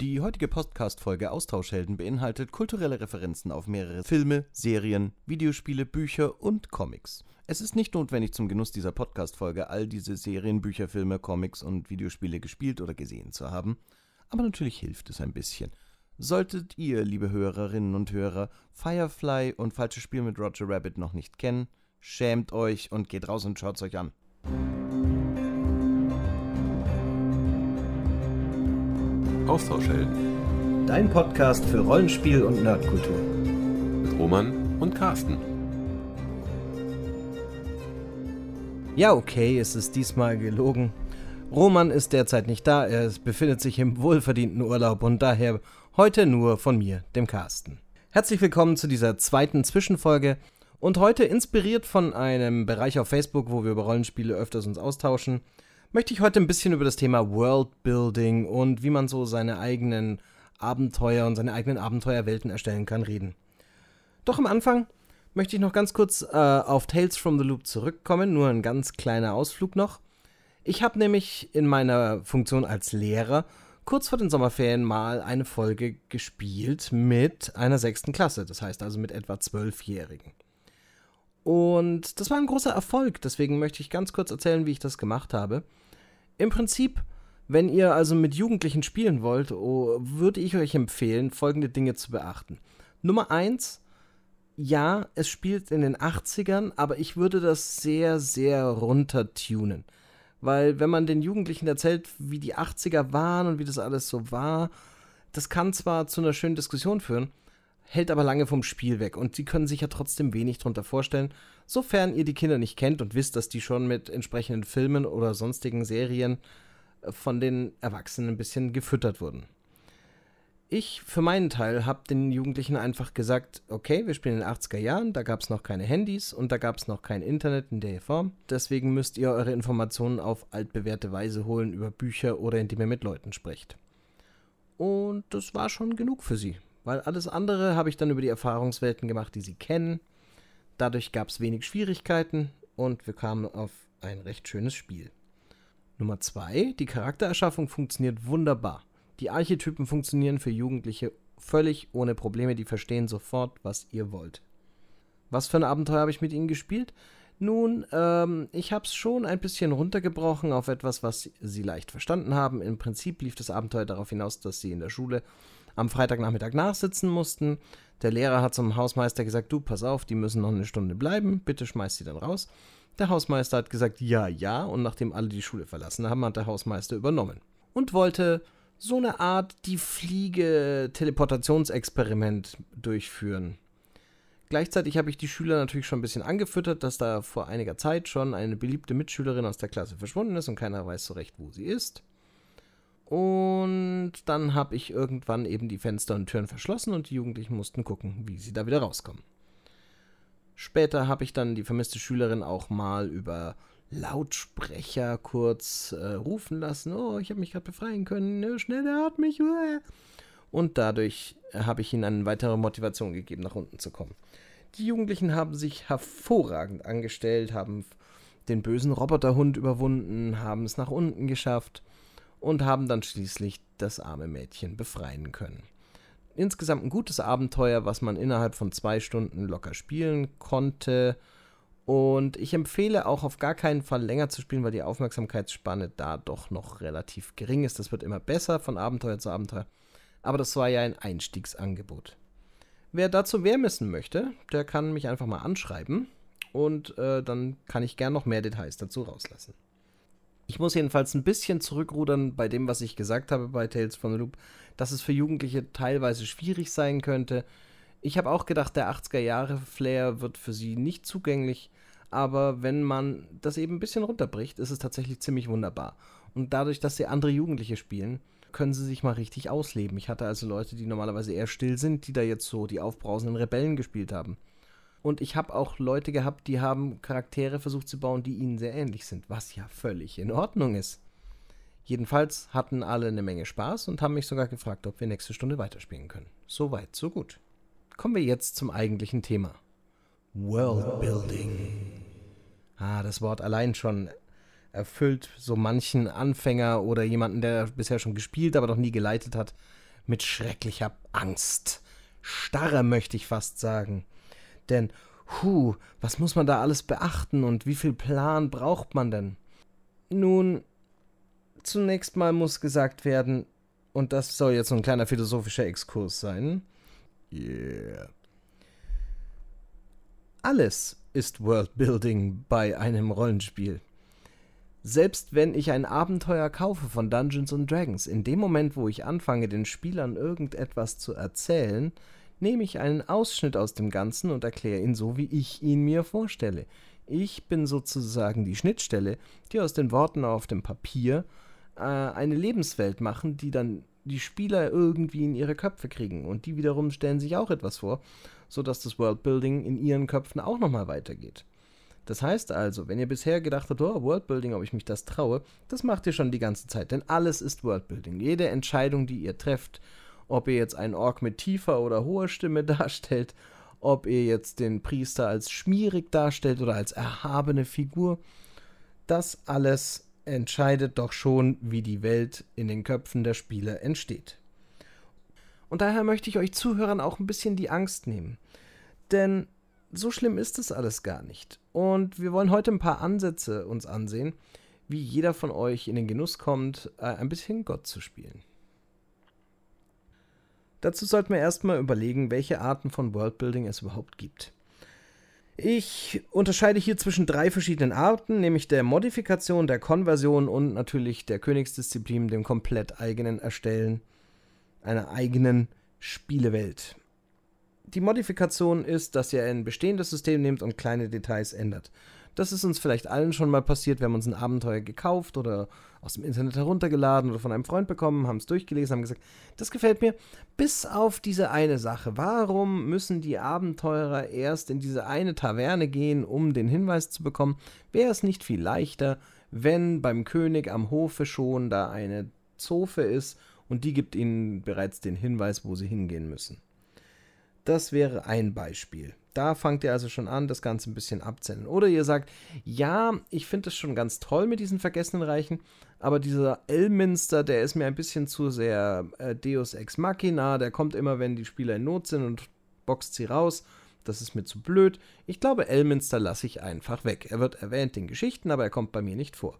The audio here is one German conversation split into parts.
Die heutige Podcast-Folge Austauschhelden beinhaltet kulturelle Referenzen auf mehrere Filme, Serien, Videospiele, Bücher und Comics. Es ist nicht notwendig, zum Genuss dieser Podcast-Folge all diese Serien, Bücher, Filme, Comics und Videospiele gespielt oder gesehen zu haben, aber natürlich hilft es ein bisschen. Solltet ihr, liebe Hörerinnen und Hörer, Firefly und Falsches Spiel mit Roger Rabbit noch nicht kennen, schämt euch und geht raus und schaut's euch an. Austauschhelden. Dein Podcast für Rollenspiel und Nerdkultur. Mit Roman und Carsten. Ja, okay, es ist diesmal gelogen. Roman ist derzeit nicht da, er befindet sich im wohlverdienten Urlaub und daher heute nur von mir, dem Carsten. Herzlich willkommen zu dieser zweiten Zwischenfolge und heute inspiriert von einem Bereich auf Facebook, wo wir über Rollenspiele öfters uns austauschen, möchte ich heute ein bisschen über das Thema Worldbuilding und wie man so seine eigenen Abenteuer und seine eigenen Abenteuerwelten erstellen kann reden. Doch am Anfang möchte ich noch ganz kurz äh, auf Tales from the Loop zurückkommen, nur ein ganz kleiner Ausflug noch. Ich habe nämlich in meiner Funktion als Lehrer kurz vor den Sommerferien mal eine Folge gespielt mit einer sechsten Klasse, das heißt also mit etwa zwölfjährigen. Und das war ein großer Erfolg, deswegen möchte ich ganz kurz erzählen, wie ich das gemacht habe. Im Prinzip, wenn ihr also mit Jugendlichen spielen wollt, oh, würde ich euch empfehlen, folgende Dinge zu beachten. Nummer eins, ja, es spielt in den 80ern, aber ich würde das sehr, sehr runtertunen. Weil wenn man den Jugendlichen erzählt, wie die 80er waren und wie das alles so war, das kann zwar zu einer schönen Diskussion führen, hält aber lange vom Spiel weg und sie können sich ja trotzdem wenig darunter vorstellen, sofern ihr die Kinder nicht kennt und wisst, dass die schon mit entsprechenden Filmen oder sonstigen Serien äh, von den Erwachsenen ein bisschen gefüttert wurden. Ich für meinen Teil habe den Jugendlichen einfach gesagt, okay, wir spielen in den 80er Jahren, da gab es noch keine Handys und da gab es noch kein Internet in der Form. Deswegen müsst ihr eure Informationen auf altbewährte Weise holen über Bücher oder indem ihr mit Leuten sprecht. Und das war schon genug für sie. Weil alles andere habe ich dann über die Erfahrungswelten gemacht, die sie kennen. Dadurch gab es wenig Schwierigkeiten und wir kamen auf ein recht schönes Spiel. Nummer zwei, die Charaktererschaffung funktioniert wunderbar. Die Archetypen funktionieren für Jugendliche völlig ohne Probleme, die verstehen sofort, was ihr wollt. Was für ein Abenteuer habe ich mit ihnen gespielt? Nun, ähm, ich habe es schon ein bisschen runtergebrochen auf etwas, was sie leicht verstanden haben. Im Prinzip lief das Abenteuer darauf hinaus, dass sie in der Schule am Freitagnachmittag nachsitzen mussten. Der Lehrer hat zum Hausmeister gesagt, du, pass auf, die müssen noch eine Stunde bleiben, bitte schmeiß sie dann raus. Der Hausmeister hat gesagt, ja, ja, und nachdem alle die Schule verlassen haben, hat der Hausmeister übernommen. Und wollte so eine Art die Fliege-Teleportationsexperiment durchführen. Gleichzeitig habe ich die Schüler natürlich schon ein bisschen angefüttert, dass da vor einiger Zeit schon eine beliebte Mitschülerin aus der Klasse verschwunden ist und keiner weiß so recht, wo sie ist. Und dann habe ich irgendwann eben die Fenster und Türen verschlossen und die Jugendlichen mussten gucken, wie sie da wieder rauskommen. Später habe ich dann die vermisste Schülerin auch mal über Lautsprecher kurz äh, rufen lassen. Oh, ich habe mich gerade befreien können. Oh, schnell, er hat mich. Und dadurch habe ich ihnen eine weitere Motivation gegeben, nach unten zu kommen. Die Jugendlichen haben sich hervorragend angestellt, haben den bösen Roboterhund überwunden, haben es nach unten geschafft und haben dann schließlich das arme Mädchen befreien können. Insgesamt ein gutes Abenteuer, was man innerhalb von zwei Stunden locker spielen konnte. Und ich empfehle auch auf gar keinen Fall länger zu spielen, weil die Aufmerksamkeitsspanne da doch noch relativ gering ist. Das wird immer besser von Abenteuer zu Abenteuer. Aber das war ja ein Einstiegsangebot. Wer dazu mehr wissen möchte, der kann mich einfach mal anschreiben und äh, dann kann ich gern noch mehr Details dazu rauslassen. Ich muss jedenfalls ein bisschen zurückrudern bei dem, was ich gesagt habe bei Tales from the Loop, dass es für Jugendliche teilweise schwierig sein könnte. Ich habe auch gedacht, der 80er Jahre Flair wird für sie nicht zugänglich, aber wenn man das eben ein bisschen runterbricht, ist es tatsächlich ziemlich wunderbar. Und dadurch, dass sie andere Jugendliche spielen, können sie sich mal richtig ausleben. Ich hatte also Leute, die normalerweise eher still sind, die da jetzt so die aufbrausenden Rebellen gespielt haben. Und ich habe auch Leute gehabt, die haben Charaktere versucht zu bauen, die ihnen sehr ähnlich sind, was ja völlig in Ordnung ist. Jedenfalls hatten alle eine Menge Spaß und haben mich sogar gefragt, ob wir nächste Stunde weiterspielen können. So weit, so gut. Kommen wir jetzt zum eigentlichen Thema. Worldbuilding. Ah, das Wort allein schon erfüllt so manchen Anfänger oder jemanden, der bisher schon gespielt, aber noch nie geleitet hat, mit schrecklicher Angst. Starre möchte ich fast sagen. Denn, hu, was muss man da alles beachten und wie viel Plan braucht man denn? Nun, zunächst mal muss gesagt werden, und das soll jetzt so ein kleiner philosophischer Exkurs sein. Yeah. Alles ist Worldbuilding bei einem Rollenspiel. Selbst wenn ich ein Abenteuer kaufe von Dungeons and Dragons, in dem Moment, wo ich anfange, den Spielern irgendetwas zu erzählen, nehme ich einen Ausschnitt aus dem Ganzen und erkläre ihn so, wie ich ihn mir vorstelle. Ich bin sozusagen die Schnittstelle, die aus den Worten auf dem Papier äh, eine Lebenswelt machen, die dann die Spieler irgendwie in ihre Köpfe kriegen. Und die wiederum stellen sich auch etwas vor, sodass das Worldbuilding in ihren Köpfen auch nochmal weitergeht. Das heißt also, wenn ihr bisher gedacht habt, oh, Worldbuilding, ob ich mich das traue, das macht ihr schon die ganze Zeit, denn alles ist Worldbuilding. Jede Entscheidung, die ihr trefft, ob ihr jetzt einen Ork mit tiefer oder hoher Stimme darstellt, ob ihr jetzt den Priester als schmierig darstellt oder als erhabene Figur, das alles entscheidet doch schon, wie die Welt in den Köpfen der Spieler entsteht. Und daher möchte ich euch Zuhörern auch ein bisschen die Angst nehmen. Denn so schlimm ist es alles gar nicht. Und wir wollen heute ein paar Ansätze uns ansehen, wie jeder von euch in den Genuss kommt, äh, ein bisschen Gott zu spielen. Dazu sollten wir erstmal überlegen, welche Arten von Worldbuilding es überhaupt gibt. Ich unterscheide hier zwischen drei verschiedenen Arten, nämlich der Modifikation, der Konversion und natürlich der Königsdisziplin, dem komplett eigenen Erstellen einer eigenen Spielewelt. Die Modifikation ist, dass ihr ein bestehendes System nehmt und kleine Details ändert. Das ist uns vielleicht allen schon mal passiert. Wir haben uns ein Abenteuer gekauft oder aus dem Internet heruntergeladen oder von einem Freund bekommen, haben es durchgelesen, haben gesagt, das gefällt mir. Bis auf diese eine Sache. Warum müssen die Abenteurer erst in diese eine Taverne gehen, um den Hinweis zu bekommen? Wäre es nicht viel leichter, wenn beim König am Hofe schon da eine Zofe ist und die gibt ihnen bereits den Hinweis, wo sie hingehen müssen? Das wäre ein Beispiel. Da fangt ihr also schon an, das Ganze ein bisschen abzählen. Oder ihr sagt, ja, ich finde es schon ganz toll mit diesen vergessenen Reichen, aber dieser Elminster, der ist mir ein bisschen zu sehr äh, Deus Ex Machina, der kommt immer, wenn die Spieler in Not sind und boxt sie raus. Das ist mir zu blöd. Ich glaube, Elminster lasse ich einfach weg. Er wird erwähnt in Geschichten, aber er kommt bei mir nicht vor.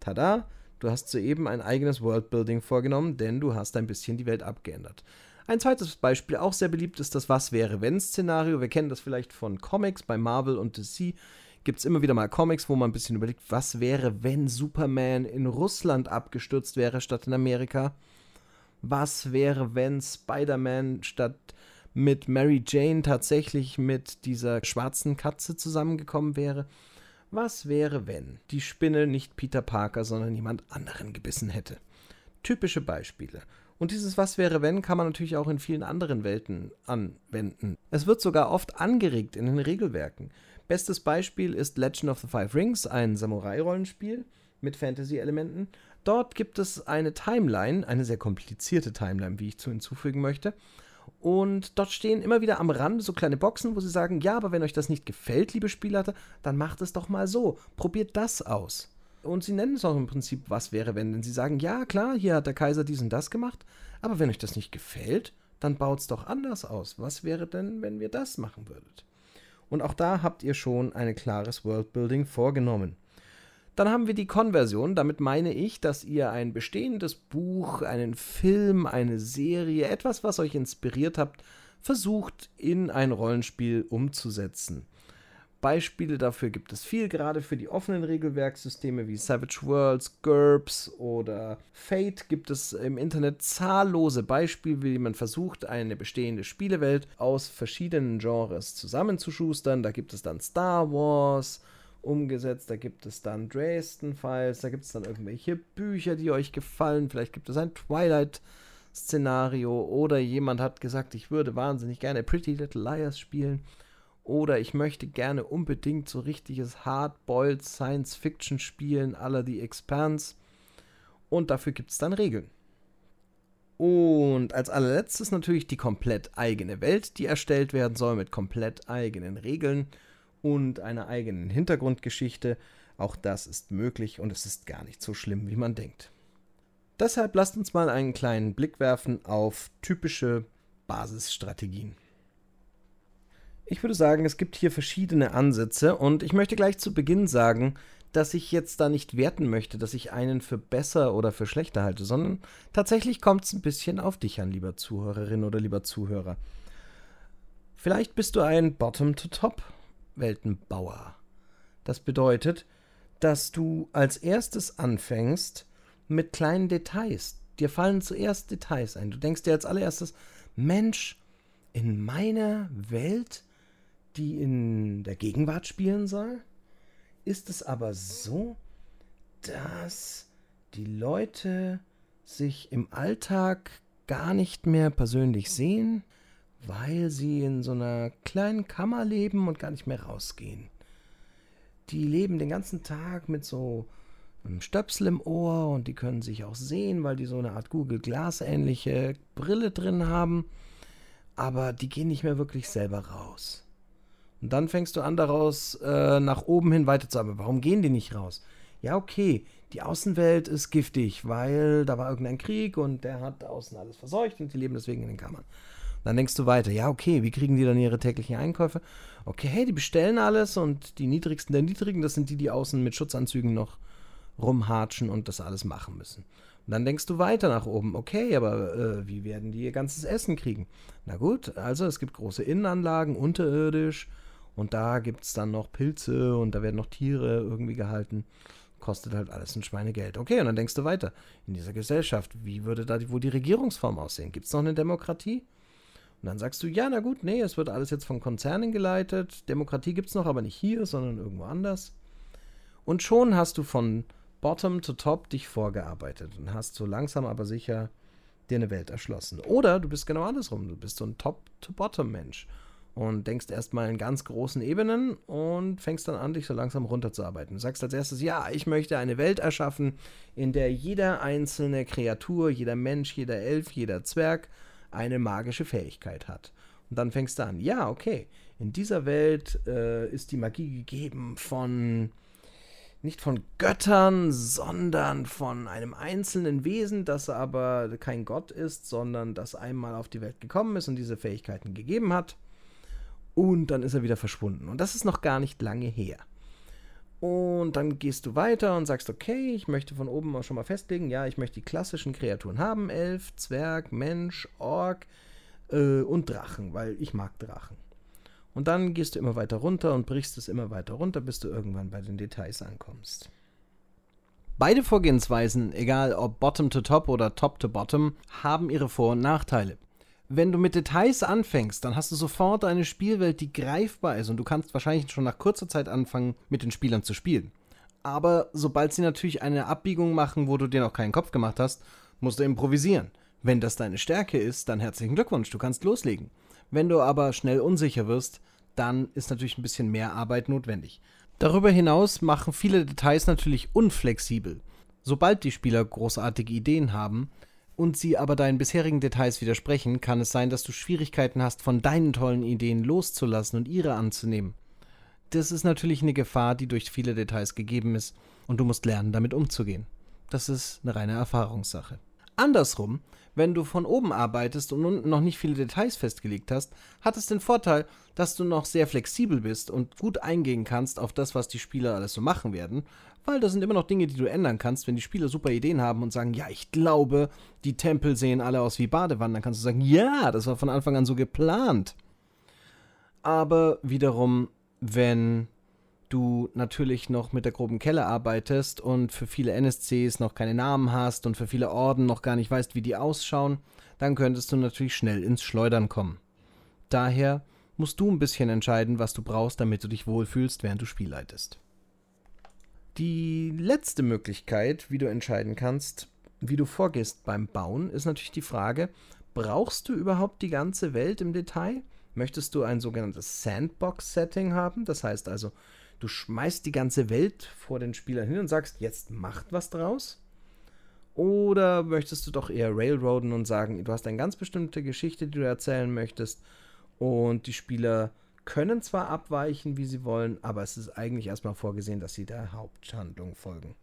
Tada, du hast soeben ein eigenes Worldbuilding vorgenommen, denn du hast ein bisschen die Welt abgeändert. Ein zweites Beispiel, auch sehr beliebt, ist das Was wäre wenn Szenario. Wir kennen das vielleicht von Comics bei Marvel und DC. Gibt es immer wieder mal Comics, wo man ein bisschen überlegt, was wäre, wenn Superman in Russland abgestürzt wäre statt in Amerika? Was wäre, wenn Spider-Man statt mit Mary Jane tatsächlich mit dieser schwarzen Katze zusammengekommen wäre? Was wäre, wenn die Spinne nicht Peter Parker, sondern jemand anderen gebissen hätte? Typische Beispiele. Und dieses Was wäre wenn kann man natürlich auch in vielen anderen Welten anwenden. Es wird sogar oft angeregt in den Regelwerken. Bestes Beispiel ist Legend of the Five Rings, ein Samurai-Rollenspiel mit Fantasy-Elementen. Dort gibt es eine Timeline, eine sehr komplizierte Timeline, wie ich zu hinzufügen möchte. Und dort stehen immer wieder am Rand so kleine Boxen, wo sie sagen, ja, aber wenn euch das nicht gefällt, liebe Spieler, dann macht es doch mal so. Probiert das aus. Und sie nennen es auch im Prinzip, was wäre, wenn. Denn sie sagen, ja, klar, hier hat der Kaiser dies und das gemacht, aber wenn euch das nicht gefällt, dann baut es doch anders aus. Was wäre denn, wenn wir das machen würdet? Und auch da habt ihr schon ein klares Worldbuilding vorgenommen. Dann haben wir die Konversion. Damit meine ich, dass ihr ein bestehendes Buch, einen Film, eine Serie, etwas, was euch inspiriert habt, versucht in ein Rollenspiel umzusetzen. Beispiele dafür gibt es viel, gerade für die offenen Regelwerksysteme wie Savage Worlds, GURPS oder Fate gibt es im Internet zahllose Beispiele, wie man versucht, eine bestehende Spielewelt aus verschiedenen Genres zusammenzuschustern. Da gibt es dann Star Wars umgesetzt, da gibt es dann Dresden Files, da gibt es dann irgendwelche Bücher, die euch gefallen, vielleicht gibt es ein Twilight Szenario oder jemand hat gesagt, ich würde wahnsinnig gerne Pretty Little Liars spielen. Oder ich möchte gerne unbedingt so richtiges Hardboiled Science Fiction spielen, aller The Expanse. Und dafür gibt es dann Regeln. Und als allerletztes natürlich die komplett eigene Welt, die erstellt werden soll mit komplett eigenen Regeln und einer eigenen Hintergrundgeschichte. Auch das ist möglich und es ist gar nicht so schlimm, wie man denkt. Deshalb lasst uns mal einen kleinen Blick werfen auf typische Basisstrategien. Ich würde sagen, es gibt hier verschiedene Ansätze und ich möchte gleich zu Beginn sagen, dass ich jetzt da nicht werten möchte, dass ich einen für besser oder für schlechter halte, sondern tatsächlich kommt es ein bisschen auf dich an, lieber Zuhörerin oder lieber Zuhörer. Vielleicht bist du ein Bottom-to-Top-Weltenbauer. Das bedeutet, dass du als erstes anfängst mit kleinen Details. Dir fallen zuerst Details ein. Du denkst dir als allererstes, Mensch, in meiner Welt, die in der Gegenwart spielen soll, ist es aber so, dass die Leute sich im Alltag gar nicht mehr persönlich sehen, weil sie in so einer kleinen Kammer leben und gar nicht mehr rausgehen. Die leben den ganzen Tag mit so einem Stöpsel im Ohr und die können sich auch sehen, weil die so eine Art Google Glass ähnliche Brille drin haben, aber die gehen nicht mehr wirklich selber raus. Und dann fängst du an, daraus äh, nach oben hin weiterzuarbeiten. Warum gehen die nicht raus? Ja, okay, die Außenwelt ist giftig, weil da war irgendein Krieg und der hat außen alles verseucht und die leben deswegen in den Kammern. Dann denkst du weiter, ja, okay, wie kriegen die dann ihre täglichen Einkäufe? Okay, hey, die bestellen alles und die niedrigsten der niedrigen, das sind die, die außen mit Schutzanzügen noch rumhatschen und das alles machen müssen. Und dann denkst du weiter nach oben, okay, aber äh, wie werden die ihr ganzes Essen kriegen? Na gut, also es gibt große Innenanlagen, unterirdisch, und da gibt es dann noch Pilze und da werden noch Tiere irgendwie gehalten. Kostet halt alles ein Schweinegeld. Okay, und dann denkst du weiter. In dieser Gesellschaft, wie würde da wohl die Regierungsform aussehen? Gibt es noch eine Demokratie? Und dann sagst du, ja, na gut, nee, es wird alles jetzt von Konzernen geleitet. Demokratie gibt es noch, aber nicht hier, sondern irgendwo anders. Und schon hast du von Bottom to Top dich vorgearbeitet und hast so langsam aber sicher dir eine Welt erschlossen. Oder du bist genau andersrum. Du bist so ein Top-to-Bottom-Mensch und denkst erstmal in ganz großen Ebenen und fängst dann an, dich so langsam runterzuarbeiten. Du sagst als erstes, ja, ich möchte eine Welt erschaffen, in der jeder einzelne Kreatur, jeder Mensch, jeder Elf, jeder Zwerg eine magische Fähigkeit hat. Und dann fängst du an, ja, okay, in dieser Welt äh, ist die Magie gegeben von nicht von Göttern, sondern von einem einzelnen Wesen, das aber kein Gott ist, sondern das einmal auf die Welt gekommen ist und diese Fähigkeiten gegeben hat. Und dann ist er wieder verschwunden. Und das ist noch gar nicht lange her. Und dann gehst du weiter und sagst, okay, ich möchte von oben auch schon mal festlegen, ja, ich möchte die klassischen Kreaturen haben, Elf, Zwerg, Mensch, Ork äh, und Drachen, weil ich mag Drachen. Und dann gehst du immer weiter runter und brichst es immer weiter runter, bis du irgendwann bei den Details ankommst. Beide Vorgehensweisen, egal ob Bottom to Top oder Top to Bottom, haben ihre Vor- und Nachteile wenn du mit Details anfängst, dann hast du sofort eine Spielwelt, die greifbar ist und du kannst wahrscheinlich schon nach kurzer Zeit anfangen, mit den Spielern zu spielen. Aber sobald sie natürlich eine Abbiegung machen, wo du dir noch keinen Kopf gemacht hast, musst du improvisieren. Wenn das deine Stärke ist, dann herzlichen Glückwunsch, du kannst loslegen. Wenn du aber schnell unsicher wirst, dann ist natürlich ein bisschen mehr Arbeit notwendig. Darüber hinaus machen viele Details natürlich unflexibel. Sobald die Spieler großartige Ideen haben, und sie aber deinen bisherigen Details widersprechen, kann es sein, dass du Schwierigkeiten hast, von deinen tollen Ideen loszulassen und ihre anzunehmen. Das ist natürlich eine Gefahr, die durch viele Details gegeben ist, und du musst lernen, damit umzugehen. Das ist eine reine Erfahrungssache. Andersrum, wenn du von oben arbeitest und unten noch nicht viele Details festgelegt hast, hat es den Vorteil, dass du noch sehr flexibel bist und gut eingehen kannst auf das, was die Spieler alles so machen werden, weil das sind immer noch Dinge, die du ändern kannst. Wenn die Spieler super Ideen haben und sagen, ja, ich glaube, die Tempel sehen alle aus wie Badewannen, dann kannst du sagen, ja, das war von Anfang an so geplant. Aber wiederum, wenn du natürlich noch mit der groben Kelle arbeitest und für viele NSCs noch keine Namen hast und für viele Orden noch gar nicht weißt, wie die ausschauen, dann könntest du natürlich schnell ins Schleudern kommen. Daher musst du ein bisschen entscheiden, was du brauchst, damit du dich wohlfühlst, während du spielleitest. Die letzte Möglichkeit, wie du entscheiden kannst, wie du vorgehst beim Bauen, ist natürlich die Frage, brauchst du überhaupt die ganze Welt im Detail? Möchtest du ein sogenanntes Sandbox-Setting haben? Das heißt also, du schmeißt die ganze Welt vor den Spielern hin und sagst, jetzt macht was draus? Oder möchtest du doch eher railroaden und sagen, du hast eine ganz bestimmte Geschichte, die du erzählen möchtest und die Spieler können zwar abweichen, wie sie wollen, aber es ist eigentlich erstmal vorgesehen, dass sie der Haupthandlung folgen.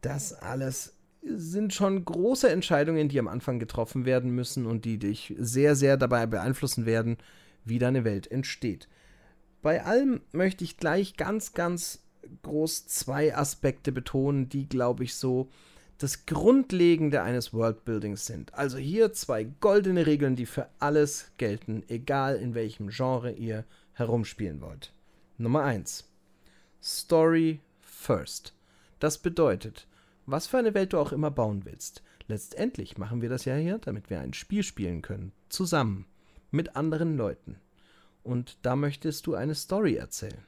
Das alles sind schon große Entscheidungen, die am Anfang getroffen werden müssen und die dich sehr, sehr dabei beeinflussen werden, wie deine Welt entsteht. Bei allem möchte ich gleich ganz, ganz groß zwei Aspekte betonen, die, glaube ich, so das Grundlegende eines Worldbuildings sind. Also hier zwei goldene Regeln, die für alles gelten, egal in welchem Genre ihr herumspielen wollt. Nummer 1. Story first. Das bedeutet, was für eine Welt du auch immer bauen willst. Letztendlich machen wir das ja hier, damit wir ein Spiel spielen können. Zusammen. Mit anderen Leuten. Und da möchtest du eine Story erzählen.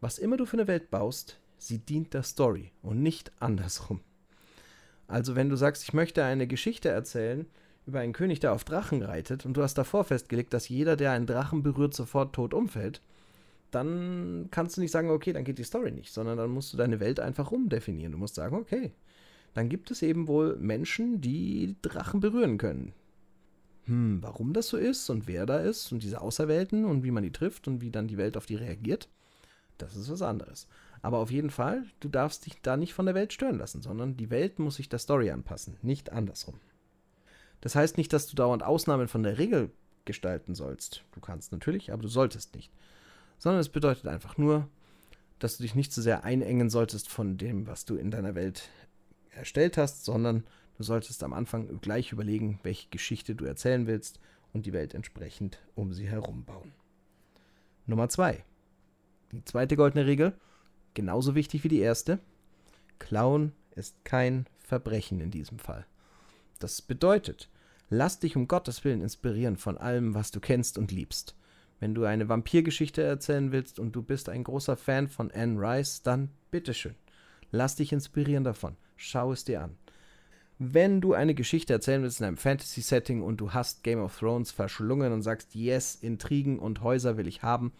Was immer du für eine Welt baust, sie dient der Story und nicht andersrum. Also wenn du sagst, ich möchte eine Geschichte erzählen über einen König, der auf Drachen reitet, und du hast davor festgelegt, dass jeder, der einen Drachen berührt, sofort tot umfällt, dann kannst du nicht sagen, okay, dann geht die Story nicht, sondern dann musst du deine Welt einfach umdefinieren. Du musst sagen, okay, dann gibt es eben wohl Menschen, die Drachen berühren können. Hm, warum das so ist und wer da ist und diese Außerwelten und wie man die trifft und wie dann die Welt auf die reagiert, das ist was anderes. Aber auf jeden Fall, du darfst dich da nicht von der Welt stören lassen, sondern die Welt muss sich der Story anpassen, nicht andersrum. Das heißt nicht, dass du dauernd Ausnahmen von der Regel gestalten sollst. Du kannst natürlich, aber du solltest nicht. Sondern es bedeutet einfach nur, dass du dich nicht zu so sehr einengen solltest von dem, was du in deiner Welt erstellt hast, sondern du solltest am Anfang gleich überlegen, welche Geschichte du erzählen willst und die Welt entsprechend um sie herum bauen. Nummer zwei. Die zweite goldene Regel genauso wichtig wie die erste. Klauen ist kein Verbrechen in diesem Fall. Das bedeutet, lass dich um Gottes Willen inspirieren von allem, was du kennst und liebst. Wenn du eine Vampirgeschichte erzählen willst und du bist ein großer Fan von Anne Rice, dann bitteschön. Lass dich inspirieren davon. Schau es dir an. Wenn du eine Geschichte erzählen willst in einem Fantasy-Setting und du hast Game of Thrones verschlungen und sagst, yes, Intrigen und Häuser will ich haben,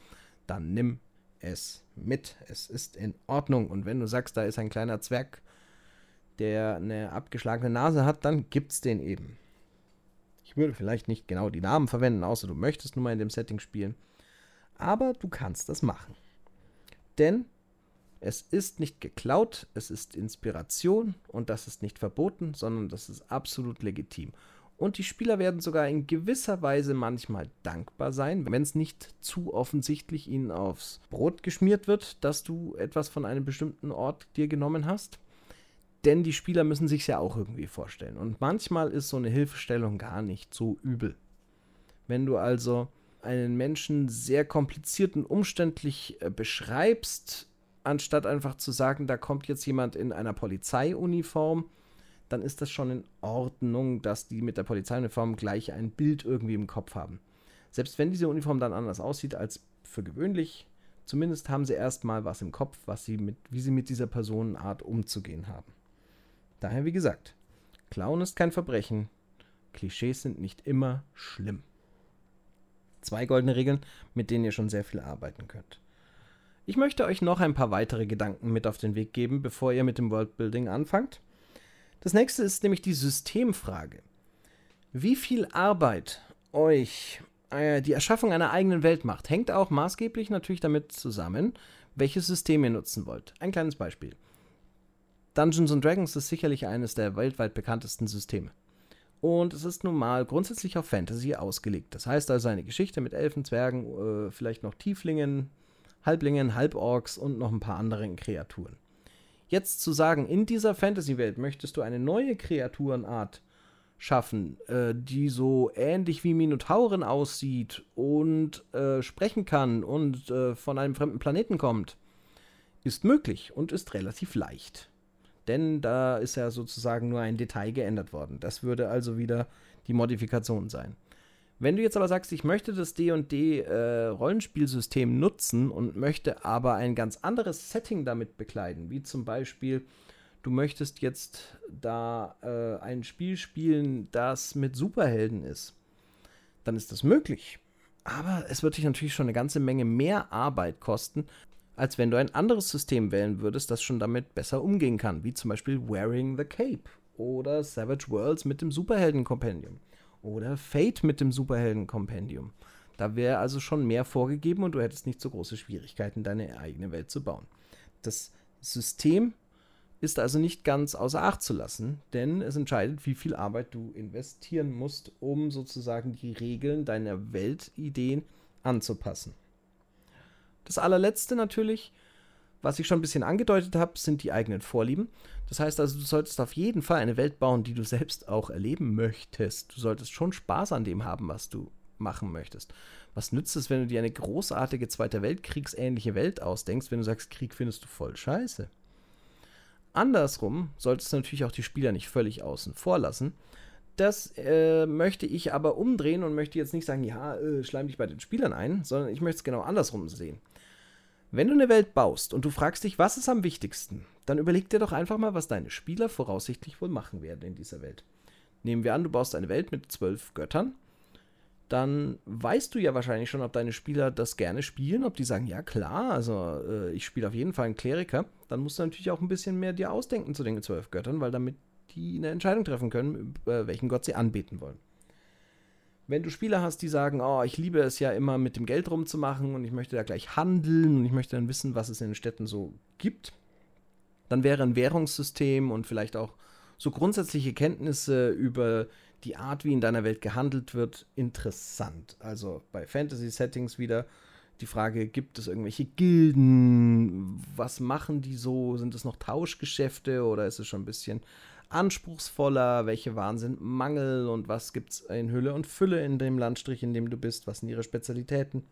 dann nimm es mit. Es ist in Ordnung. Und wenn du sagst, da ist ein kleiner Zwerg, der eine abgeschlagene Nase hat, dann gibt's den eben. Ich würde vielleicht nicht genau die Namen verwenden, außer du möchtest nur mal in dem Setting spielen. Aber du kannst das machen. Denn es ist nicht geklaut, es ist Inspiration und das ist nicht verboten, sondern das ist absolut legitim. Und die Spieler werden sogar in gewisser Weise manchmal dankbar sein, wenn es nicht zu offensichtlich ihnen aufs Brot geschmiert wird, dass du etwas von einem bestimmten Ort dir genommen hast. Denn die Spieler müssen sich ja auch irgendwie vorstellen. Und manchmal ist so eine Hilfestellung gar nicht so übel. Wenn du also einen Menschen sehr kompliziert und umständlich äh, beschreibst, anstatt einfach zu sagen, da kommt jetzt jemand in einer Polizeiuniform, dann ist das schon in Ordnung, dass die mit der Polizeiuniform gleich ein Bild irgendwie im Kopf haben. Selbst wenn diese Uniform dann anders aussieht als für gewöhnlich, zumindest haben sie erstmal was im Kopf, was sie mit, wie sie mit dieser Personenart umzugehen haben. Daher, wie gesagt, Clown ist kein Verbrechen, Klischees sind nicht immer schlimm. Zwei goldene Regeln, mit denen ihr schon sehr viel arbeiten könnt. Ich möchte euch noch ein paar weitere Gedanken mit auf den Weg geben, bevor ihr mit dem Worldbuilding anfangt. Das nächste ist nämlich die Systemfrage. Wie viel Arbeit euch äh, die Erschaffung einer eigenen Welt macht, hängt auch maßgeblich natürlich damit zusammen, welches System ihr nutzen wollt. Ein kleines Beispiel. Dungeons Dragons ist sicherlich eines der weltweit bekanntesten Systeme. Und es ist nun mal grundsätzlich auf Fantasy ausgelegt. Das heißt also eine Geschichte mit Elfen, Zwergen, äh, vielleicht noch Tieflingen, Halblingen, Halborks und noch ein paar anderen Kreaturen. Jetzt zu sagen, in dieser Fantasy-Welt möchtest du eine neue Kreaturenart schaffen, äh, die so ähnlich wie Minotauren aussieht und äh, sprechen kann und äh, von einem fremden Planeten kommt, ist möglich und ist relativ leicht. Denn da ist ja sozusagen nur ein Detail geändert worden. Das würde also wieder die Modifikation sein. Wenn du jetzt aber sagst, ich möchte das D&D äh, Rollenspielsystem nutzen und möchte aber ein ganz anderes Setting damit bekleiden, wie zum Beispiel du möchtest jetzt da äh, ein Spiel spielen, das mit Superhelden ist, dann ist das möglich. Aber es wird dich natürlich schon eine ganze Menge mehr Arbeit kosten, als wenn du ein anderes System wählen würdest, das schon damit besser umgehen kann, wie zum Beispiel Wearing the Cape oder Savage Worlds mit dem Superhelden-Kompendium. Oder Fate mit dem Superhelden-Kompendium. Da wäre also schon mehr vorgegeben und du hättest nicht so große Schwierigkeiten, deine eigene Welt zu bauen. Das System ist also nicht ganz außer Acht zu lassen, denn es entscheidet, wie viel Arbeit du investieren musst, um sozusagen die Regeln deiner Weltideen anzupassen. Das allerletzte natürlich, was ich schon ein bisschen angedeutet habe, sind die eigenen Vorlieben. Das heißt also, du solltest auf jeden Fall eine Welt bauen, die du selbst auch erleben möchtest. Du solltest schon Spaß an dem haben, was du machen möchtest. Was nützt es, wenn du dir eine großartige Zweiter Weltkriegsähnliche Welt ausdenkst, wenn du sagst, Krieg findest du voll scheiße? Andersrum solltest du natürlich auch die Spieler nicht völlig außen vor lassen. Das äh, möchte ich aber umdrehen und möchte jetzt nicht sagen, ja, äh, schleim dich bei den Spielern ein, sondern ich möchte es genau andersrum sehen. Wenn du eine Welt baust und du fragst dich, was ist am wichtigsten, dann überleg dir doch einfach mal, was deine Spieler voraussichtlich wohl machen werden in dieser Welt. Nehmen wir an, du baust eine Welt mit zwölf Göttern dann weißt du ja wahrscheinlich schon, ob deine Spieler das gerne spielen, ob die sagen, ja klar, also äh, ich spiele auf jeden Fall einen Kleriker. Dann musst du natürlich auch ein bisschen mehr dir ausdenken zu den zwölf Göttern, weil damit die eine Entscheidung treffen können, äh, welchen Gott sie anbeten wollen. Wenn du Spieler hast, die sagen, oh, ich liebe es ja immer mit dem Geld rumzumachen und ich möchte da gleich handeln und ich möchte dann wissen, was es in den Städten so gibt, dann wäre ein Währungssystem und vielleicht auch so grundsätzliche Kenntnisse über die Art, wie in deiner Welt gehandelt wird, interessant. Also bei Fantasy-Settings wieder die Frage, gibt es irgendwelche Gilden? Was machen die so? Sind es noch Tauschgeschäfte oder ist es schon ein bisschen anspruchsvoller? Welche Waren sind Mangel und was gibt es in Hülle und Fülle in dem Landstrich, in dem du bist? Was sind ihre Spezialitäten?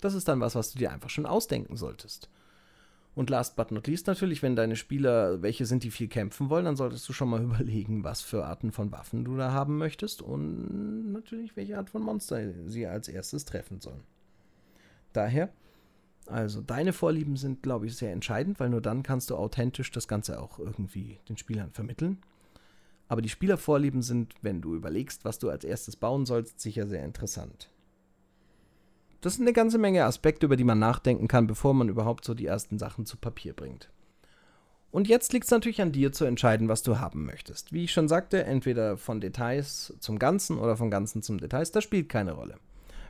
Das ist dann was, was du dir einfach schon ausdenken solltest. Und last but not least natürlich, wenn deine Spieler welche sind, die viel kämpfen wollen, dann solltest du schon mal überlegen, was für Arten von Waffen du da haben möchtest und natürlich, welche Art von Monster sie als erstes treffen sollen. Daher, also deine Vorlieben sind, glaube ich, sehr entscheidend, weil nur dann kannst du authentisch das Ganze auch irgendwie den Spielern vermitteln. Aber die Spielervorlieben sind, wenn du überlegst, was du als erstes bauen sollst, sicher sehr interessant das sind eine ganze Menge Aspekte, über die man nachdenken kann, bevor man überhaupt so die ersten Sachen zu Papier bringt. Und jetzt liegt es natürlich an dir zu entscheiden, was du haben möchtest. Wie ich schon sagte, entweder von Details zum Ganzen oder von Ganzen zum Details, das spielt keine Rolle.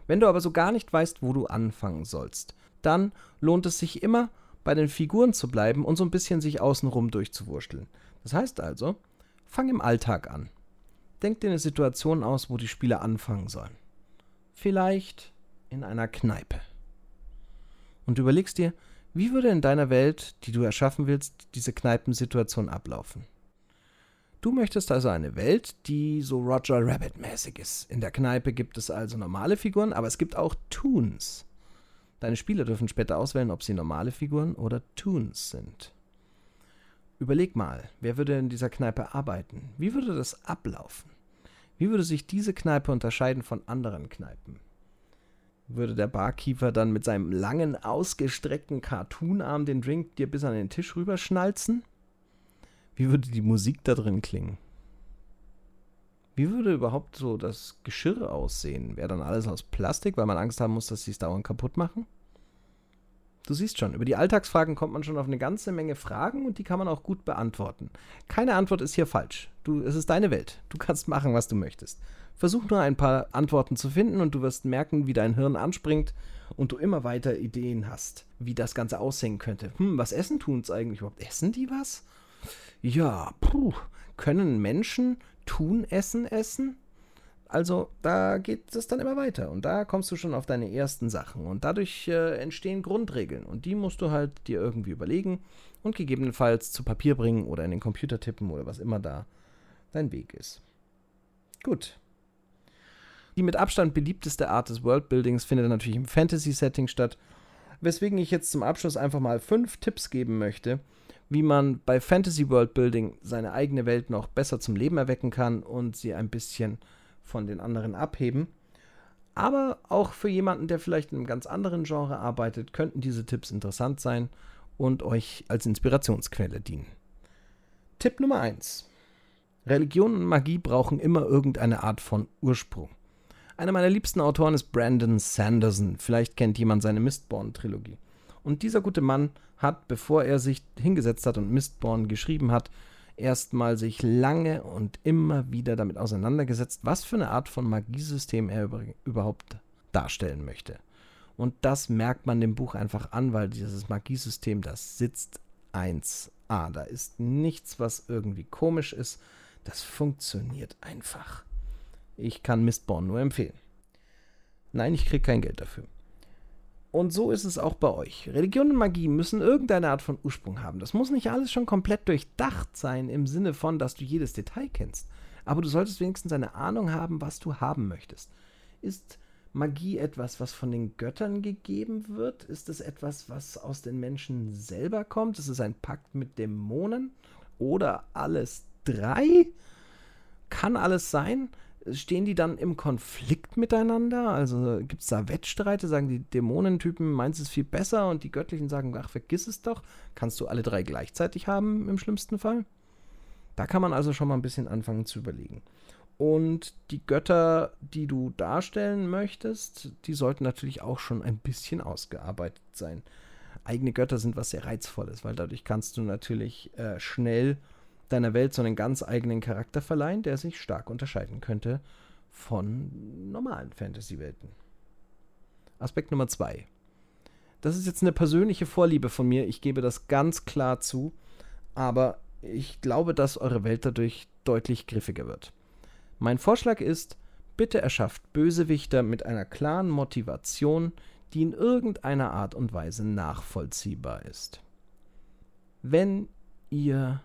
Wenn du aber so gar nicht weißt, wo du anfangen sollst, dann lohnt es sich immer, bei den Figuren zu bleiben und so ein bisschen sich außenrum durchzuwurschteln. Das heißt also, fang im Alltag an. Denk dir eine Situation aus, wo die Spieler anfangen sollen. Vielleicht in einer Kneipe. Und überlegst dir, wie würde in deiner Welt, die du erschaffen willst, diese Kneipensituation ablaufen? Du möchtest also eine Welt, die so Roger Rabbit-mäßig ist. In der Kneipe gibt es also normale Figuren, aber es gibt auch Toons. Deine Spieler dürfen später auswählen, ob sie normale Figuren oder Toons sind. Überleg mal, wer würde in dieser Kneipe arbeiten? Wie würde das ablaufen? Wie würde sich diese Kneipe unterscheiden von anderen Kneipen? würde der Barkeeper dann mit seinem langen, ausgestreckten Cartoonarm den Drink dir bis an den Tisch rüberschnalzen? Wie würde die Musik da drin klingen? Wie würde überhaupt so das Geschirr aussehen? Wäre dann alles aus Plastik, weil man Angst haben muss, dass sie es dauernd kaputt machen? Du siehst schon, über die Alltagsfragen kommt man schon auf eine ganze Menge Fragen und die kann man auch gut beantworten. Keine Antwort ist hier falsch. Du, es ist deine Welt. Du kannst machen, was du möchtest. Versuch nur ein paar Antworten zu finden und du wirst merken, wie dein Hirn anspringt und du immer weiter Ideen hast, wie das Ganze aussehen könnte. Hm, was essen tun's eigentlich überhaupt? Essen die was? Ja, puh, können Menschen tun Essen essen? Also da geht es dann immer weiter und da kommst du schon auf deine ersten Sachen und dadurch äh, entstehen Grundregeln und die musst du halt dir irgendwie überlegen und gegebenenfalls zu Papier bringen oder in den Computer tippen oder was immer da dein Weg ist. Gut, die mit Abstand beliebteste Art des Worldbuildings findet natürlich im Fantasy-Setting statt, weswegen ich jetzt zum Abschluss einfach mal fünf Tipps geben möchte, wie man bei Fantasy Worldbuilding seine eigene Welt noch besser zum Leben erwecken kann und sie ein bisschen von den anderen abheben. Aber auch für jemanden, der vielleicht in einem ganz anderen Genre arbeitet, könnten diese Tipps interessant sein und euch als Inspirationsquelle dienen. Tipp Nummer 1. Religion und Magie brauchen immer irgendeine Art von Ursprung. Einer meiner liebsten Autoren ist Brandon Sanderson. Vielleicht kennt jemand seine Mistborn-Trilogie. Und dieser gute Mann hat, bevor er sich hingesetzt hat und Mistborn geschrieben hat, erstmal sich lange und immer wieder damit auseinandergesetzt, was für eine Art von Magiesystem er überhaupt darstellen möchte. Und das merkt man dem Buch einfach an, weil dieses Magiesystem, das sitzt 1A. 1A. Da ist nichts, was irgendwie komisch ist. Das funktioniert einfach. Ich kann Mistborn nur empfehlen. Nein, ich kriege kein Geld dafür. Und so ist es auch bei euch. Religion und Magie müssen irgendeine Art von Ursprung haben. Das muss nicht alles schon komplett durchdacht sein, im Sinne von, dass du jedes Detail kennst. Aber du solltest wenigstens eine Ahnung haben, was du haben möchtest. Ist Magie etwas, was von den Göttern gegeben wird? Ist es etwas, was aus den Menschen selber kommt? Ist es ein Pakt mit Dämonen? Oder alles drei? Kann alles sein? Stehen die dann im Konflikt miteinander? Also gibt es da Wettstreite? Sagen die Dämonentypen, meinst es viel besser und die Göttlichen sagen, ach, vergiss es doch. Kannst du alle drei gleichzeitig haben im schlimmsten Fall? Da kann man also schon mal ein bisschen anfangen zu überlegen. Und die Götter, die du darstellen möchtest, die sollten natürlich auch schon ein bisschen ausgearbeitet sein. Eigene Götter sind was sehr Reizvolles, weil dadurch kannst du natürlich äh, schnell deiner Welt so einen ganz eigenen Charakter verleihen, der sich stark unterscheiden könnte von normalen Fantasy-Welten. Aspekt Nummer zwei. Das ist jetzt eine persönliche Vorliebe von mir, ich gebe das ganz klar zu, aber ich glaube, dass eure Welt dadurch deutlich griffiger wird. Mein Vorschlag ist, bitte erschafft Bösewichter mit einer klaren Motivation, die in irgendeiner Art und Weise nachvollziehbar ist. Wenn ihr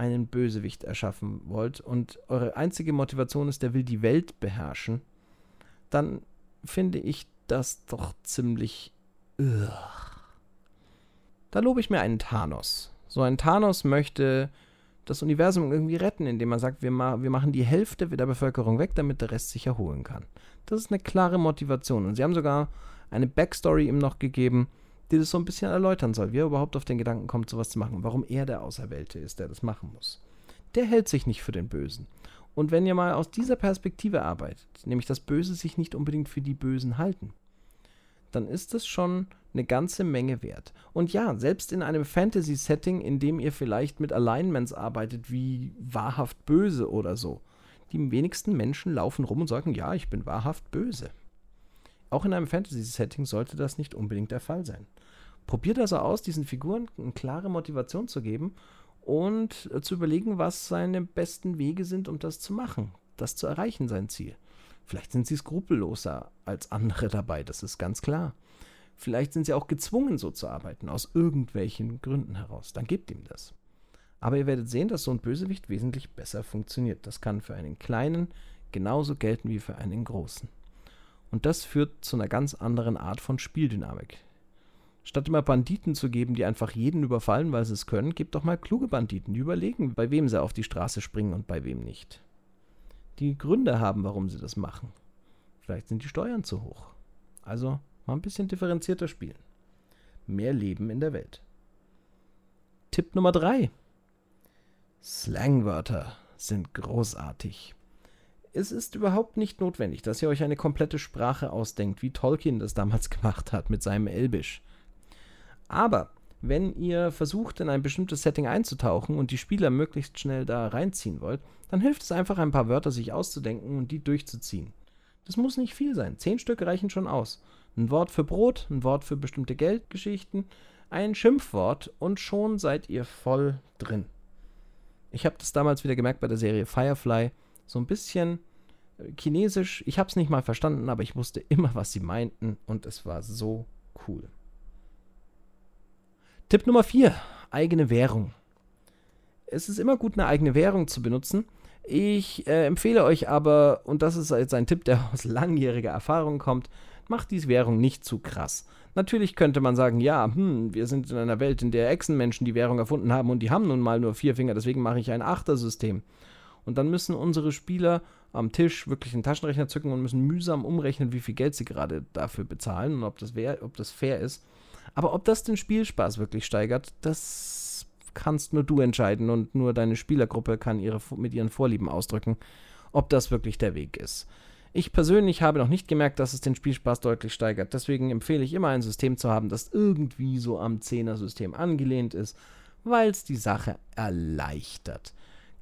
einen Bösewicht erschaffen wollt und eure einzige Motivation ist, der will die Welt beherrschen, dann finde ich das doch ziemlich. Ugh. Da lobe ich mir einen Thanos. So ein Thanos möchte das Universum irgendwie retten, indem man sagt, wir, ma wir machen die Hälfte der Bevölkerung weg, damit der Rest sich erholen kann. Das ist eine klare Motivation. Und sie haben sogar eine Backstory ihm noch gegeben, die das so ein bisschen erläutern soll, wie er überhaupt auf den Gedanken kommt, sowas zu machen, warum er der Auserwählte ist, der das machen muss. Der hält sich nicht für den Bösen. Und wenn ihr mal aus dieser Perspektive arbeitet, nämlich das Böse sich nicht unbedingt für die Bösen halten, dann ist das schon eine ganze Menge wert. Und ja, selbst in einem Fantasy-Setting, in dem ihr vielleicht mit Alignments arbeitet, wie wahrhaft böse oder so, die wenigsten Menschen laufen rum und sagen, ja, ich bin wahrhaft böse. Auch in einem Fantasy-Setting sollte das nicht unbedingt der Fall sein. Probiert also aus, diesen Figuren eine klare Motivation zu geben und äh, zu überlegen, was seine besten Wege sind, um das zu machen, das zu erreichen, sein Ziel. Vielleicht sind sie skrupelloser als andere dabei, das ist ganz klar. Vielleicht sind sie auch gezwungen, so zu arbeiten, aus irgendwelchen Gründen heraus. Dann gebt ihm das. Aber ihr werdet sehen, dass so ein Bösewicht wesentlich besser funktioniert. Das kann für einen kleinen genauso gelten wie für einen großen. Und das führt zu einer ganz anderen Art von Spieldynamik. Statt immer Banditen zu geben, die einfach jeden überfallen, weil sie es können, gebt doch mal kluge Banditen, die überlegen, bei wem sie auf die Straße springen und bei wem nicht. Die Gründe haben, warum sie das machen. Vielleicht sind die Steuern zu hoch. Also mal ein bisschen differenzierter spielen. Mehr Leben in der Welt. Tipp Nummer 3. Slangwörter sind großartig es ist überhaupt nicht notwendig, dass ihr euch eine komplette Sprache ausdenkt, wie Tolkien das damals gemacht hat mit seinem Elbisch. Aber wenn ihr versucht, in ein bestimmtes Setting einzutauchen und die Spieler möglichst schnell da reinziehen wollt, dann hilft es einfach, ein paar Wörter sich auszudenken und die durchzuziehen. Das muss nicht viel sein. Zehn Stück reichen schon aus. Ein Wort für Brot, ein Wort für bestimmte Geldgeschichten, ein Schimpfwort und schon seid ihr voll drin. Ich habe das damals wieder gemerkt bei der Serie Firefly so ein bisschen äh, Chinesisch. Ich habe es nicht mal verstanden, aber ich wusste immer, was sie meinten und es war so cool. Tipp Nummer 4. Eigene Währung. Es ist immer gut, eine eigene Währung zu benutzen. Ich äh, empfehle euch aber, und das ist jetzt ein Tipp, der aus langjähriger Erfahrung kommt, macht diese Währung nicht zu krass. Natürlich könnte man sagen, ja, hm, wir sind in einer Welt, in der Echsenmenschen die Währung erfunden haben und die haben nun mal nur vier Finger, deswegen mache ich ein Achtersystem. Und dann müssen unsere Spieler am Tisch wirklich einen Taschenrechner zücken und müssen mühsam umrechnen, wie viel Geld sie gerade dafür bezahlen und ob das, wär, ob das fair ist. Aber ob das den Spielspaß wirklich steigert, das kannst nur du entscheiden und nur deine Spielergruppe kann ihre, mit ihren Vorlieben ausdrücken, ob das wirklich der Weg ist. Ich persönlich habe noch nicht gemerkt, dass es den Spielspaß deutlich steigert. Deswegen empfehle ich immer ein System zu haben, das irgendwie so am 10er-System angelehnt ist, weil es die Sache erleichtert.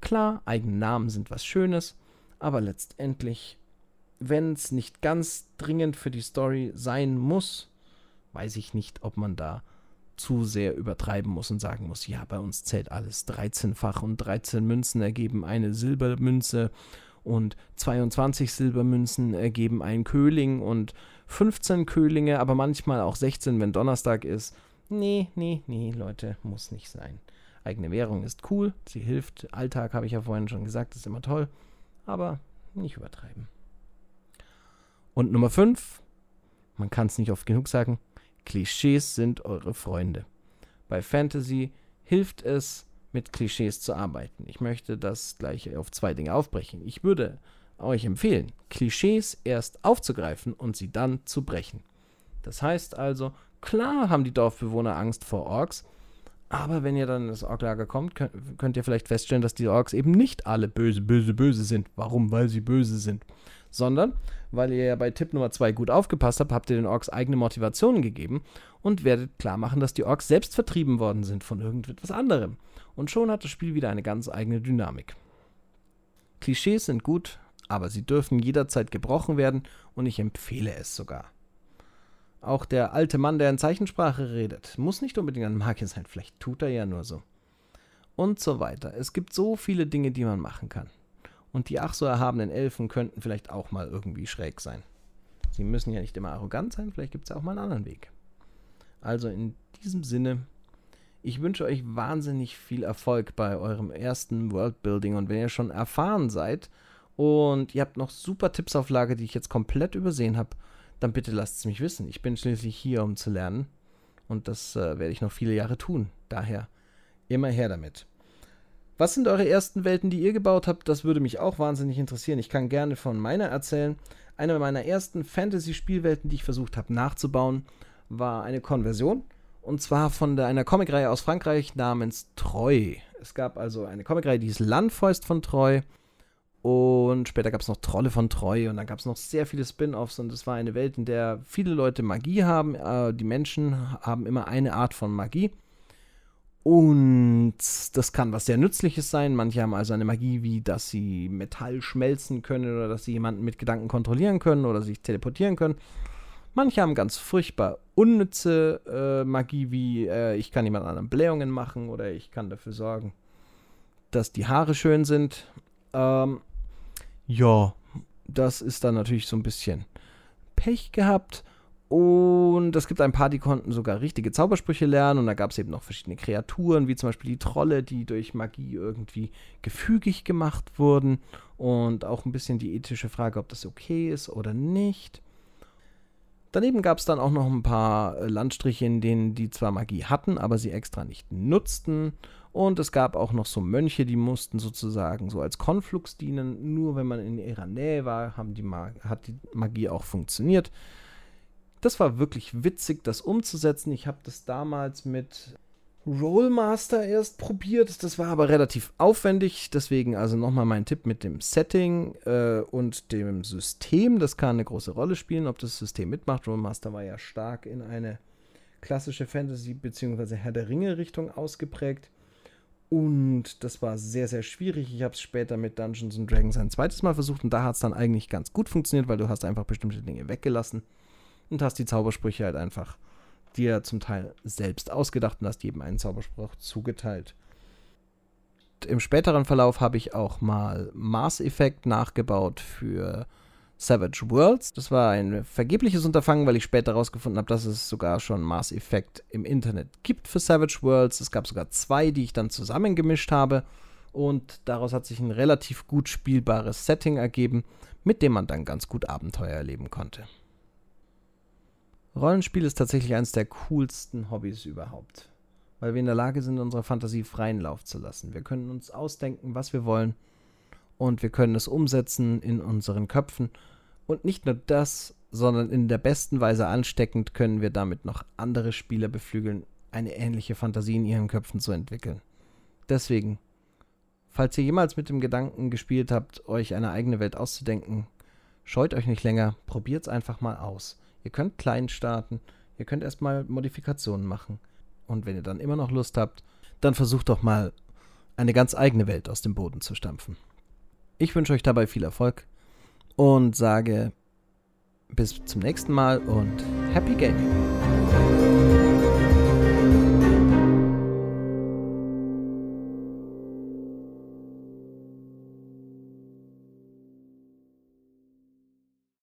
Klar, eigene Namen sind was Schönes, aber letztendlich, wenn es nicht ganz dringend für die Story sein muss, weiß ich nicht, ob man da zu sehr übertreiben muss und sagen muss, ja, bei uns zählt alles 13-fach und 13 Münzen ergeben eine Silbermünze und 22 Silbermünzen ergeben einen Köhling und 15 Köhlinge, aber manchmal auch 16, wenn Donnerstag ist. Nee, nee, nee, Leute, muss nicht sein. Eigene Währung ist cool, sie hilft. Alltag, habe ich ja vorhin schon gesagt, ist immer toll, aber nicht übertreiben. Und Nummer 5, man kann es nicht oft genug sagen, Klischees sind eure Freunde. Bei Fantasy hilft es, mit Klischees zu arbeiten. Ich möchte das gleich auf zwei Dinge aufbrechen. Ich würde euch empfehlen, Klischees erst aufzugreifen und sie dann zu brechen. Das heißt also, klar haben die Dorfbewohner Angst vor Orks, aber wenn ihr dann in das Orklager kommt, könnt, könnt, ihr vielleicht feststellen, dass die Orks eben nicht alle böse, böse, böse sind. Warum? Weil sie böse sind. Sondern, weil ihr ja bei Tipp Nummer 2 gut aufgepasst habt, habt ihr den Orks eigene Motivationen gegeben und werdet klar machen, dass die Orks selbst vertrieben worden sind von irgendetwas anderem. Und schon hat das Spiel wieder eine ganz eigene Dynamik. Klischees sind gut, aber sie dürfen jederzeit gebrochen werden und ich empfehle es sogar. Auch der alte Mann, der in Zeichensprache redet, muss nicht unbedingt ein Magier sein, vielleicht tut er ja nur so. Und so weiter. Es gibt so viele Dinge, die man machen kann. Und die ach so erhabenen Elfen könnten vielleicht auch mal irgendwie schräg sein. Sie müssen ja nicht immer arrogant sein, vielleicht gibt es ja auch mal einen anderen Weg. Also in diesem Sinne, ich wünsche euch wahnsinnig viel Erfolg bei eurem ersten Worldbuilding und wenn ihr schon erfahren seid und ihr habt noch super Tipps auf Lage, die ich jetzt komplett übersehen habe, dann bitte lasst es mich wissen. Ich bin schließlich hier, um zu lernen. Und das äh, werde ich noch viele Jahre tun. Daher immer her damit. Was sind eure ersten Welten, die ihr gebaut habt? Das würde mich auch wahnsinnig interessieren. Ich kann gerne von meiner erzählen. Eine meiner ersten Fantasy-Spielwelten, die ich versucht habe nachzubauen, war eine Konversion. Und zwar von der, einer Comicreihe aus Frankreich namens Treu. Es gab also eine Comicreihe, die hieß Landfäust von Treu. Und später gab es noch Trolle von Treu und dann gab es noch sehr viele Spin-offs und es war eine Welt, in der viele Leute Magie haben. Äh, die Menschen haben immer eine Art von Magie. Und das kann was sehr Nützliches sein. Manche haben also eine Magie, wie dass sie Metall schmelzen können oder dass sie jemanden mit Gedanken kontrollieren können oder sich teleportieren können. Manche haben ganz furchtbar unnütze äh, Magie, wie äh, ich kann jemand anderen Blähungen machen oder ich kann dafür sorgen, dass die Haare schön sind. Ähm, ja, das ist dann natürlich so ein bisschen Pech gehabt. Und es gibt ein paar, die konnten sogar richtige Zaubersprüche lernen. Und da gab es eben noch verschiedene Kreaturen, wie zum Beispiel die Trolle, die durch Magie irgendwie gefügig gemacht wurden. Und auch ein bisschen die ethische Frage, ob das okay ist oder nicht. Daneben gab es dann auch noch ein paar äh, Landstriche, in denen die zwar Magie hatten, aber sie extra nicht nutzten. Und es gab auch noch so Mönche, die mussten sozusagen so als Konflux dienen. Nur wenn man in ihrer Nähe war, haben die hat die Magie auch funktioniert. Das war wirklich witzig, das umzusetzen. Ich habe das damals mit Rollmaster erst probiert. Das war aber relativ aufwendig. Deswegen also nochmal mein Tipp mit dem Setting äh, und dem System. Das kann eine große Rolle spielen, ob das System mitmacht. Rollmaster war ja stark in eine klassische Fantasy- bzw. Herr der Ringe-Richtung ausgeprägt. Und das war sehr, sehr schwierig. Ich habe es später mit Dungeons Dragons ein zweites Mal versucht und da hat es dann eigentlich ganz gut funktioniert, weil du hast einfach bestimmte Dinge weggelassen und hast die Zaubersprüche halt einfach dir zum Teil selbst ausgedacht und hast jedem einen Zauberspruch zugeteilt. Im späteren Verlauf habe ich auch mal Mass Effect nachgebaut für Savage Worlds. Das war ein vergebliches Unterfangen, weil ich später herausgefunden habe, dass es sogar schon Mass Effect im Internet gibt für Savage Worlds. Es gab sogar zwei, die ich dann zusammengemischt habe. Und daraus hat sich ein relativ gut spielbares Setting ergeben, mit dem man dann ganz gut Abenteuer erleben konnte. Rollenspiel ist tatsächlich eines der coolsten Hobbys überhaupt, weil wir in der Lage sind, unserer Fantasie freien Lauf zu lassen. Wir können uns ausdenken, was wir wollen und wir können es umsetzen in unseren Köpfen. Und nicht nur das, sondern in der besten Weise ansteckend können wir damit noch andere Spieler beflügeln, eine ähnliche Fantasie in ihren Köpfen zu entwickeln. Deswegen, falls ihr jemals mit dem Gedanken gespielt habt, euch eine eigene Welt auszudenken, scheut euch nicht länger, probiert es einfach mal aus. Ihr könnt klein starten, ihr könnt erstmal Modifikationen machen. Und wenn ihr dann immer noch Lust habt, dann versucht doch mal eine ganz eigene Welt aus dem Boden zu stampfen. Ich wünsche euch dabei viel Erfolg und sage bis zum nächsten Mal und Happy Gaming!